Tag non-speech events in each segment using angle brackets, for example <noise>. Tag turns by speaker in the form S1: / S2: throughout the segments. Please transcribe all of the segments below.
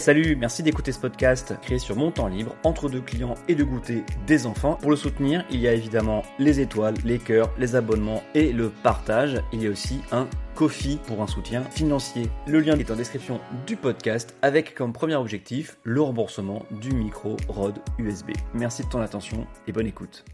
S1: Salut, merci d'écouter ce podcast créé sur mon temps libre, entre deux clients et de goûter des enfants. Pour le soutenir, il y a évidemment les étoiles, les cœurs, les abonnements et le partage. Il y a aussi un Kofi pour un soutien financier. Le lien est en description du podcast avec comme premier objectif le remboursement du micro ROD USB. Merci de ton attention et bonne écoute.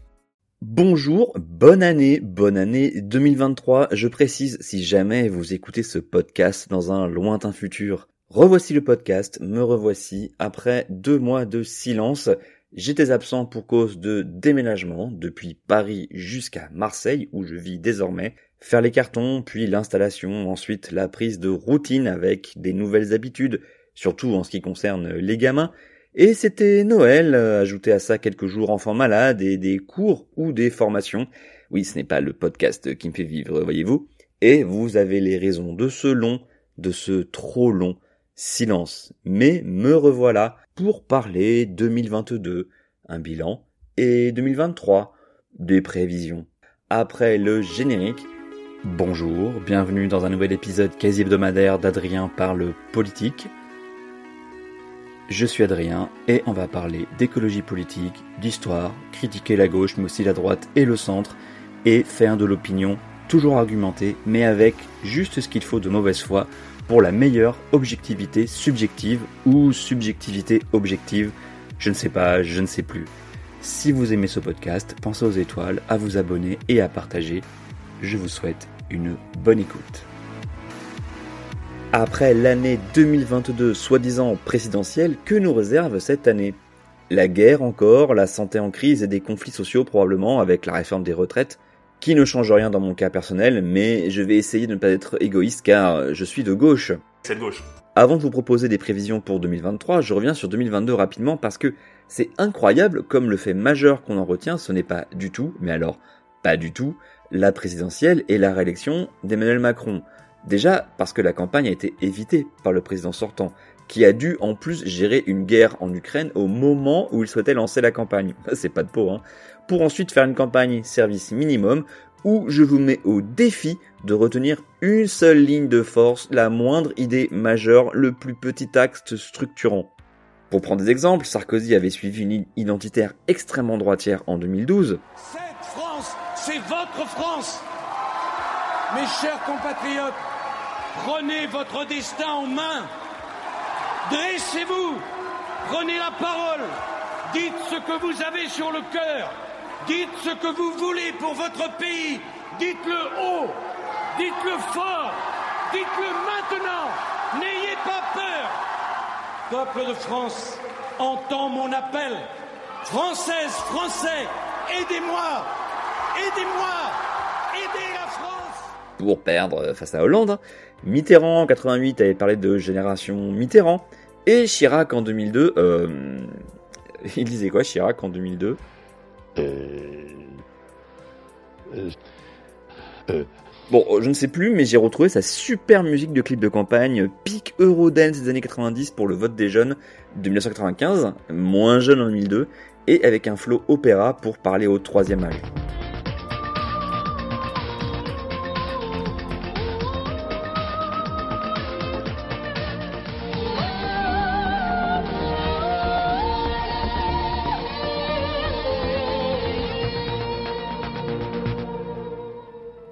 S1: Bonjour, bonne année, bonne année 2023. Je précise si jamais vous écoutez ce podcast dans un lointain futur. Revoici le podcast, me revoici après deux mois de silence. J'étais absent pour cause de déménagement depuis Paris jusqu'à Marseille où je vis désormais. Faire les cartons, puis l'installation, ensuite la prise de routine avec des nouvelles habitudes, surtout en ce qui concerne les gamins. Et c'était Noël, ajouter à ça quelques jours enfants malades et des cours ou des formations. Oui, ce n'est pas le podcast qui me fait vivre, voyez-vous. Et vous avez les raisons de ce long, de ce trop long silence. Mais me revoilà pour parler 2022, un bilan, et 2023, des prévisions. Après le générique, bonjour, bienvenue dans un nouvel épisode quasi hebdomadaire d'Adrien parle politique. Je suis Adrien et on va parler d'écologie politique, d'histoire, critiquer la gauche mais aussi la droite et le centre et faire de l'opinion toujours argumentée mais avec juste ce qu'il faut de mauvaise foi pour la meilleure objectivité subjective ou subjectivité objective. Je ne sais pas, je ne sais plus. Si vous aimez ce podcast, pensez aux étoiles, à vous abonner et à partager. Je vous souhaite une bonne écoute. Après l'année 2022 soi-disant présidentielle, que nous réserve cette année? La guerre encore, la santé en crise et des conflits sociaux probablement avec la réforme des retraites, qui ne change rien dans mon cas personnel, mais je vais essayer de ne pas être égoïste car je suis de gauche.
S2: C'est de gauche.
S1: Avant de vous proposer des prévisions pour 2023, je reviens sur 2022 rapidement parce que c'est incroyable comme le fait majeur qu'on en retient, ce n'est pas du tout, mais alors pas du tout, la présidentielle et la réélection d'Emmanuel Macron. Déjà parce que la campagne a été évitée par le président sortant, qui a dû en plus gérer une guerre en Ukraine au moment où il souhaitait lancer la campagne. <laughs> C'est pas de peau, hein pour ensuite faire une campagne service minimum où je vous mets au défi de retenir une seule ligne de force, la moindre idée majeure, le plus petit axe structurant. Pour prendre des exemples, Sarkozy avait suivi une ligne identitaire extrêmement droitière en 2012.
S3: Cette France, c'est votre France Mes chers compatriotes, prenez votre destin en main. Dressez-vous, prenez la parole, dites ce que vous avez sur le cœur, Dites ce que vous voulez pour votre pays. Dites-le haut. Dites-le fort. Dites-le maintenant. N'ayez pas peur. Peuple de France, entends mon appel. Française, Français, aidez-moi. Aidez-moi. Aidez la France.
S1: Pour perdre face à Hollande. Mitterrand en 88 avait parlé de génération Mitterrand. Et Chirac en 2002, euh, <laughs> il disait quoi Chirac en 2002 euh, euh, euh, bon, je ne sais plus, mais j'ai retrouvé sa super musique de clip de campagne, pic Eurodance des années 90 pour le vote des jeunes de 1995, moins jeune en 2002, et avec un flow opéra pour parler au troisième âge.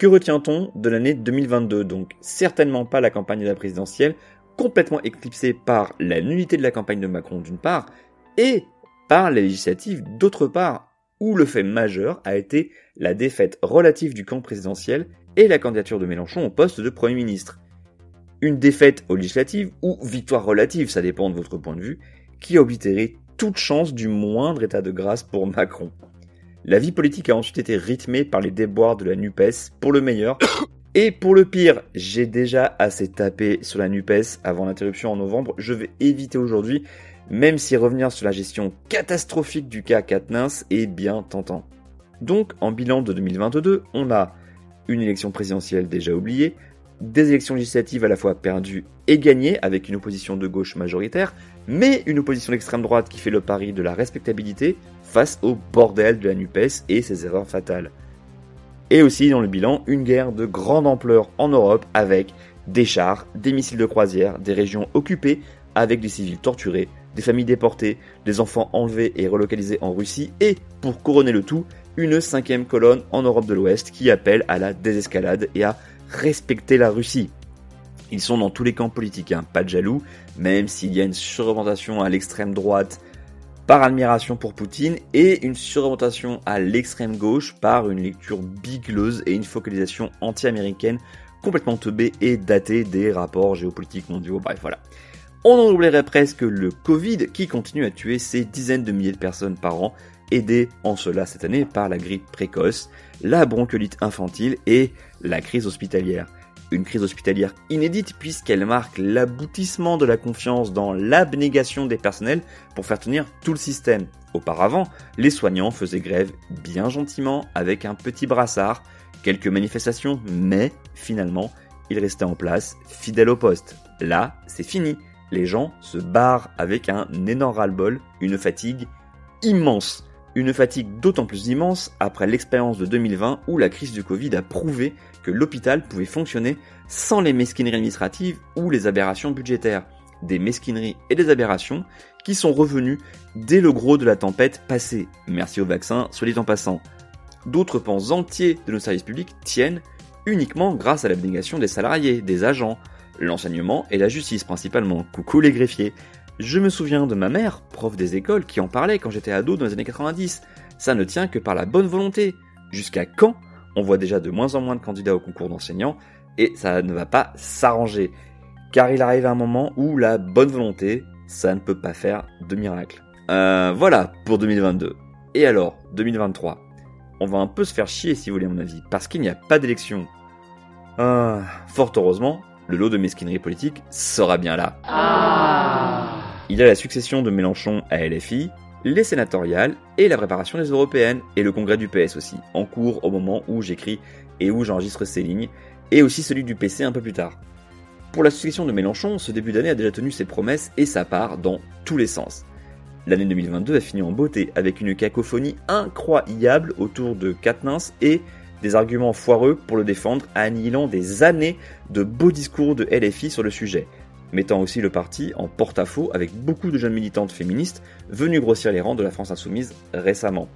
S1: Retient-on de l'année 2022 Donc certainement pas la campagne de la présidentielle, complètement éclipsée par la nullité de la campagne de Macron d'une part, et par les législatives d'autre part, où le fait majeur a été la défaite relative du camp présidentiel et la candidature de Mélenchon au poste de Premier ministre. Une défaite aux législatives ou victoire relative, ça dépend de votre point de vue, qui a oblitéré toute chance du moindre état de grâce pour Macron. La vie politique a ensuite été rythmée par les déboires de la NUPES, pour le meilleur. <coughs> Et pour le pire, j'ai déjà assez tapé sur la NUPES avant l'interruption en novembre. Je vais éviter aujourd'hui, même si revenir sur la gestion catastrophique du cas Katnins est bien tentant. Donc, en bilan de 2022, on a une élection présidentielle déjà oubliée, des élections législatives à la fois perdues et gagnées avec une opposition de gauche majoritaire, mais une opposition d'extrême droite qui fait le pari de la respectabilité face au bordel de la NUPES et ses erreurs fatales. Et aussi dans le bilan, une guerre de grande ampleur en Europe avec des chars, des missiles de croisière, des régions occupées, avec des civils torturés, des familles déportées, des enfants enlevés et relocalisés en Russie, et, pour couronner le tout, une cinquième colonne en Europe de l'Ouest qui appelle à la désescalade et à respecter la Russie. Ils sont dans tous les camps politiques, hein, pas de jaloux, même s'il y a une surreprésentation à l'extrême droite par admiration pour Poutine et une surreprésentation à l'extrême gauche par une lecture bigleuse et une focalisation anti-américaine complètement teubée et datée des rapports géopolitiques mondiaux. Bref, voilà. On en oublierait presque le Covid qui continue à tuer ces dizaines de milliers de personnes par an, aidé en cela cette année par la grippe précoce, la bronchiolite infantile et la crise hospitalière. Une crise hospitalière inédite puisqu'elle marque l'aboutissement de la confiance dans l'abnégation des personnels pour faire tenir tout le système. Auparavant, les soignants faisaient grève bien gentiment avec un petit brassard, quelques manifestations, mais finalement, ils restaient en place, fidèles au poste. Là, c'est fini les gens se barrent avec un énorme ras-le-bol, une fatigue immense. Une fatigue d'autant plus immense après l'expérience de 2020 où la crise du Covid a prouvé que l'hôpital pouvait fonctionner sans les mesquineries administratives ou les aberrations budgétaires. Des mesquineries et des aberrations qui sont revenues dès le gros de la tempête passée. Merci au vaccin, soit dit en passant. D'autres pans entiers de nos services publics tiennent uniquement grâce à l'abnégation des salariés, des agents, l'enseignement et la justice principalement. Coucou les greffiers. Je me souviens de ma mère, prof des écoles, qui en parlait quand j'étais ado dans les années 90. Ça ne tient que par la bonne volonté. Jusqu'à quand On voit déjà de moins en moins de candidats au concours d'enseignants et ça ne va pas s'arranger? Car il arrive un moment où la bonne volonté, ça ne peut pas faire de miracle. Euh, voilà pour 2022. Et alors, 2023 On va un peu se faire chier si vous voulez mon avis, parce qu'il n'y a pas d'élection. Euh, fort heureusement, le lot de mesquinerie politique sera bien là. Ah. Il y a la succession de Mélenchon à LFI, les sénatoriales et la préparation des européennes et le congrès du PS aussi, en cours au moment où j'écris et où j'enregistre ces lignes, et aussi celui du PC un peu plus tard. Pour la succession de Mélenchon, ce début d'année a déjà tenu ses promesses et sa part dans tous les sens. L'année 2022 a fini en beauté avec une cacophonie incroyable autour de Katnins et des arguments foireux pour le défendre, annihilant des années de beaux discours de LFI sur le sujet, mettant aussi le parti en porte-à-faux avec beaucoup de jeunes militantes féministes venues grossir les rangs de la France insoumise récemment.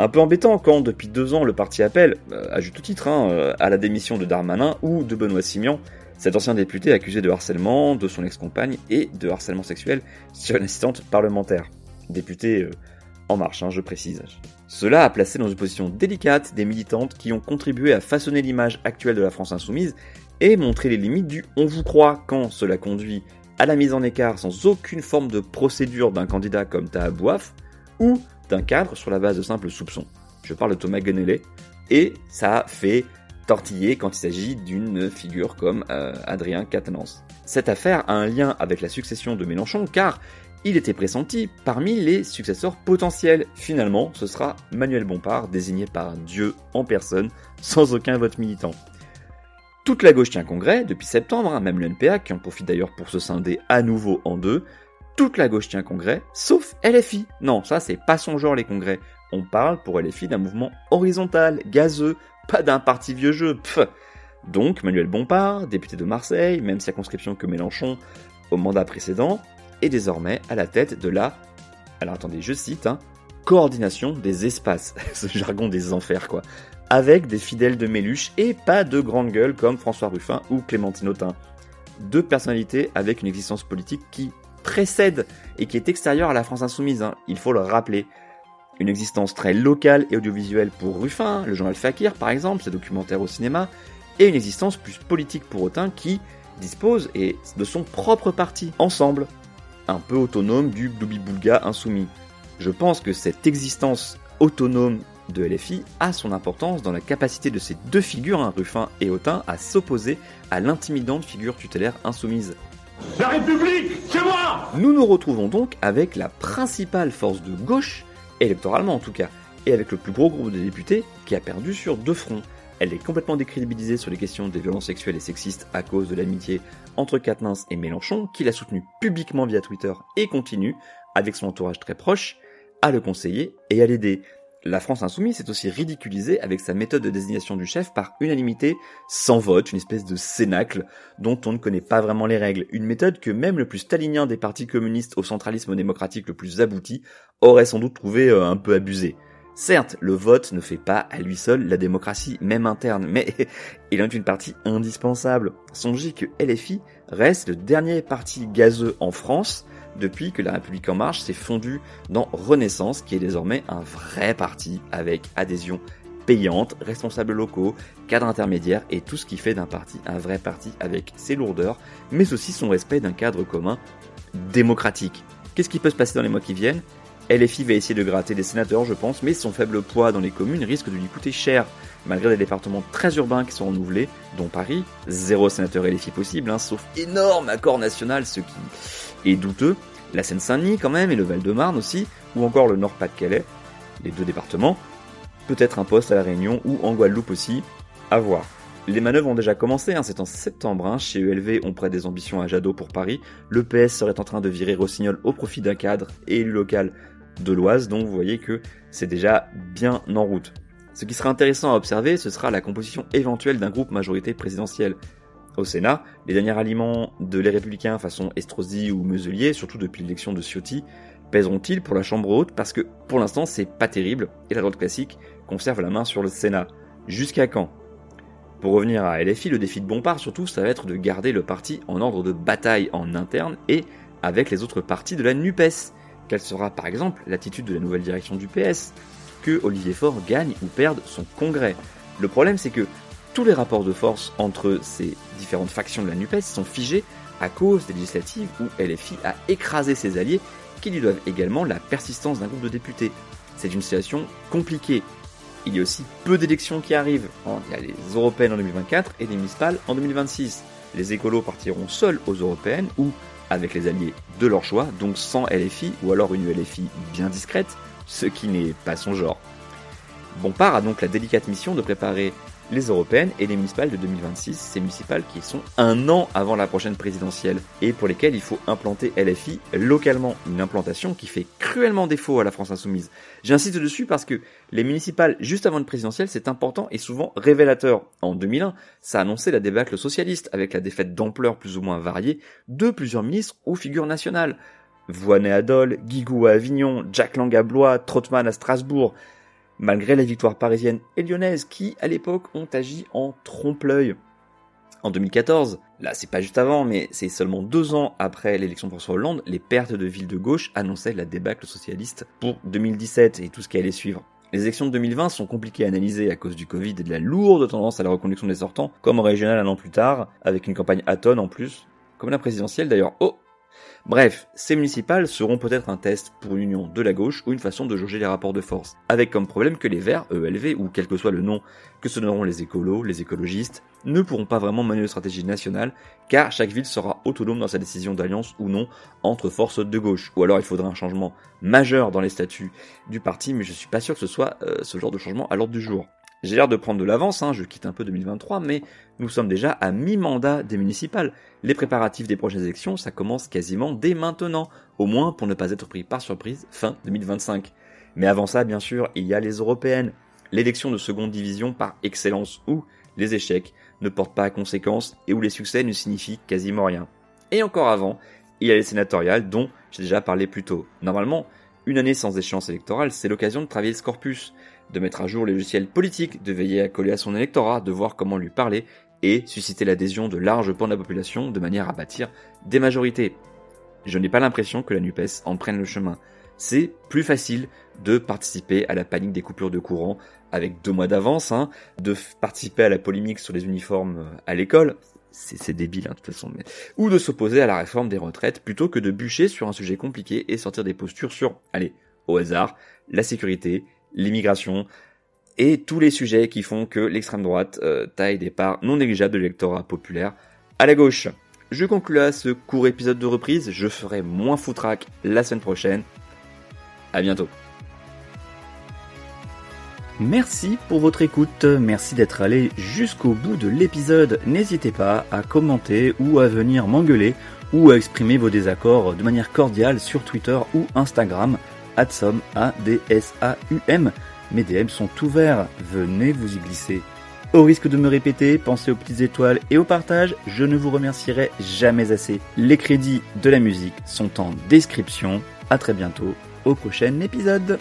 S1: Un peu embêtant quand depuis deux ans le parti appelle, euh, à juste titre, hein, euh, à la démission de Darmanin ou de Benoît Simian, cet ancien député accusé de harcèlement de son ex-compagne et de harcèlement sexuel sur une assistante parlementaire. Député euh, en marche, je précise. Cela a placé dans une position délicate des militantes qui ont contribué à façonner l'image actuelle de la France insoumise et montrer les limites du on vous croit quand cela conduit à la mise en écart sans aucune forme de procédure d'un candidat comme Tahabouaf ou d'un cadre sur la base de simples soupçons. Je parle de Thomas Guenellet et ça fait tortiller quand il s'agit d'une figure comme euh, Adrien Quatennens. Cette affaire a un lien avec la succession de Mélenchon car il était pressenti parmi les successeurs potentiels. Finalement, ce sera Manuel Bompard, désigné par Dieu en personne, sans aucun vote militant. Toute la gauche tient congrès depuis septembre, hein, même le NPA, qui en profite d'ailleurs pour se scinder à nouveau en deux. Toute la gauche tient congrès, sauf LFI. Non, ça c'est pas son genre les congrès. On parle pour LFI d'un mouvement horizontal, gazeux, pas d'un parti vieux jeu. Donc Manuel Bompard, député de Marseille, même circonscription que Mélenchon au mandat précédent, est désormais à la tête de la, alors attendez, je cite, hein, coordination des espaces, <laughs> ce jargon des enfers quoi, avec des fidèles de Méluche et pas de grandes gueules comme François Ruffin ou Clémentine Autain. Deux personnalités avec une existence politique qui précède et qui est extérieure à la France insoumise, hein, il faut le rappeler. Une existence très locale et audiovisuelle pour Ruffin, le journal Fakir par exemple, ses documentaires au cinéma, et une existence plus politique pour Autain qui dispose et de son propre parti, ensemble, un peu autonome du Boulga insoumis. Je pense que cette existence autonome de LFI a son importance dans la capacité de ces deux figures, hein, Ruffin et Autain, à s'opposer à l'intimidante figure tutélaire insoumise.
S3: La République, c'est moi
S1: Nous nous retrouvons donc avec la principale force de gauche, électoralement en tout cas, et avec le plus gros groupe de députés qui a perdu sur deux fronts. Elle est complètement décrédibilisée sur les questions des violences sexuelles et sexistes à cause de l'amitié entre Katnins et Mélenchon, qu'il a soutenu publiquement via Twitter et continue, avec son entourage très proche, à le conseiller et à l'aider. La France insoumise s'est aussi ridiculisée avec sa méthode de désignation du chef par unanimité sans vote, une espèce de cénacle dont on ne connaît pas vraiment les règles. Une méthode que même le plus stalinien des partis communistes au centralisme démocratique le plus abouti aurait sans doute trouvé euh, un peu abusé. Certes, le vote ne fait pas à lui seul la démocratie, même interne, mais <laughs> il en est une partie indispensable. Songez que LFI reste le dernier parti gazeux en France depuis que la République en marche s'est fondue dans Renaissance, qui est désormais un vrai parti avec adhésion payante, responsables locaux, cadre intermédiaire et tout ce qui fait d'un parti un vrai parti avec ses lourdeurs, mais aussi son respect d'un cadre commun démocratique. Qu'est-ce qui peut se passer dans les mois qui viennent? LFI va essayer de gratter des sénateurs, je pense, mais son faible poids dans les communes risque de lui coûter cher. Malgré des départements très urbains qui sont renouvelés, dont Paris, zéro sénateur LFI possible, hein, sauf énorme accord national, ce qui est douteux. La Seine-Saint-Denis quand même, et le Val-de-Marne aussi, ou encore le Nord-Pas-de-Calais, les deux départements. Peut-être un poste à La Réunion ou en Guadeloupe aussi, à voir. Les manœuvres ont déjà commencé, hein, c'est en septembre, hein, chez ELV on prête des ambitions à Jadot pour Paris, le PS serait en train de virer Rossignol au profit d'un cadre et élu local de l'Oise, donc vous voyez que c'est déjà bien en route. Ce qui sera intéressant à observer, ce sera la composition éventuelle d'un groupe majorité présidentielle. Au Sénat, les derniers aliments de les républicains façon Estrosi ou Muselier, surtout depuis l'élection de Ciotti, pèseront-ils pour la Chambre haute? Parce que pour l'instant c'est pas terrible et la droite classique conserve la main sur le Sénat. Jusqu'à quand? Pour revenir à LFI, le défi de Bompard surtout, ça va être de garder le parti en ordre de bataille en interne et avec les autres partis de la NUPES. Quelle sera par exemple l'attitude de la nouvelle direction du PS Que Olivier Faure gagne ou perde son congrès? Le problème c'est que tous les rapports de force entre ces différentes factions de la NUPES sont figés à cause des législatives où LFI a écrasé ses alliés qui lui doivent également la persistance d'un groupe de députés. C'est une situation compliquée. Il y a aussi peu d'élections qui arrivent. Il y a les européennes en 2024 et les municipales en 2026. Les écolos partiront seuls aux européennes ou avec les alliés de leur choix, donc sans LFI ou alors une LFI bien discrète, ce qui n'est pas son genre. Bompard a donc la délicate mission de préparer les européennes et les municipales de 2026, ces municipales qui sont un an avant la prochaine présidentielle et pour lesquelles il faut implanter LFI localement, une implantation qui fait cruellement défaut à la France insoumise. J'insiste dessus parce que les municipales juste avant une présidentielle, c'est important et souvent révélateur. En 2001, ça a annoncé la débâcle socialiste avec la défaite d'ampleur plus ou moins variée de plusieurs ministres ou figures nationales. Voinet à Dole, Guigou à Avignon, Jack Lang à Blois, Trottmann à Strasbourg malgré les victoires parisiennes et lyonnaises qui, à l'époque, ont agi en trompe-l'œil. En 2014, là c'est pas juste avant, mais c'est seulement deux ans après l'élection de François Hollande, les pertes de villes de gauche annonçaient la débâcle socialiste pour 2017 et tout ce qui allait suivre. Les élections de 2020 sont compliquées à analyser à cause du Covid et de la lourde tendance à la reconduction des sortants, comme en régional un an plus tard, avec une campagne à tonnes en plus, comme la présidentielle d'ailleurs. Oh Bref, ces municipales seront peut-être un test pour une union de la gauche ou une façon de jauger les rapports de force, avec comme problème que les Verts, ELV, ou quel que soit le nom que se donneront les écolos, les écologistes, ne pourront pas vraiment mener de stratégie nationale, car chaque ville sera autonome dans sa décision d'alliance ou non entre forces de gauche, ou alors il faudra un changement majeur dans les statuts du parti, mais je suis pas sûr que ce soit euh, ce genre de changement à l'ordre du jour. J'ai l'air de prendre de l'avance, hein, je quitte un peu 2023, mais nous sommes déjà à mi-mandat des municipales. Les préparatifs des prochaines élections, ça commence quasiment dès maintenant, au moins pour ne pas être pris par surprise fin 2025. Mais avant ça, bien sûr, il y a les européennes, l'élection de seconde division par excellence où les échecs ne portent pas à conséquence et où les succès ne signifient quasiment rien. Et encore avant, il y a les sénatoriales dont j'ai déjà parlé plus tôt. Normalement, une année sans échéance électorale, c'est l'occasion de travailler ce corpus de mettre à jour les logiciels politiques, de veiller à coller à son électorat, de voir comment lui parler et susciter l'adhésion de larges pans de la population de manière à bâtir des majorités. Je n'ai pas l'impression que la NUPES en prenne le chemin. C'est plus facile de participer à la panique des coupures de courant avec deux mois d'avance, hein, de participer à la polémique sur les uniformes euh, à l'école, c'est débile hein, de toute façon, mais... ou de s'opposer à la réforme des retraites plutôt que de bûcher sur un sujet compliqué et sortir des postures sur, allez, au hasard, la sécurité, l'immigration et tous les sujets qui font que l'extrême droite euh, taille des parts non négligeables de l'électorat populaire à la gauche. Je conclue là ce court épisode de reprise, je ferai moins foutraque la semaine prochaine. À bientôt. Merci pour votre écoute, merci d'être allé jusqu'au bout de l'épisode. N'hésitez pas à commenter ou à venir m'engueuler ou à exprimer vos désaccords de manière cordiale sur Twitter ou Instagram. Adsom, A-D-S-A-U-M. Mes DM sont ouverts, venez vous y glisser. Au risque de me répéter, pensez aux petites étoiles et au partage, je ne vous remercierai jamais assez. Les crédits de la musique sont en description. A très bientôt au prochain épisode.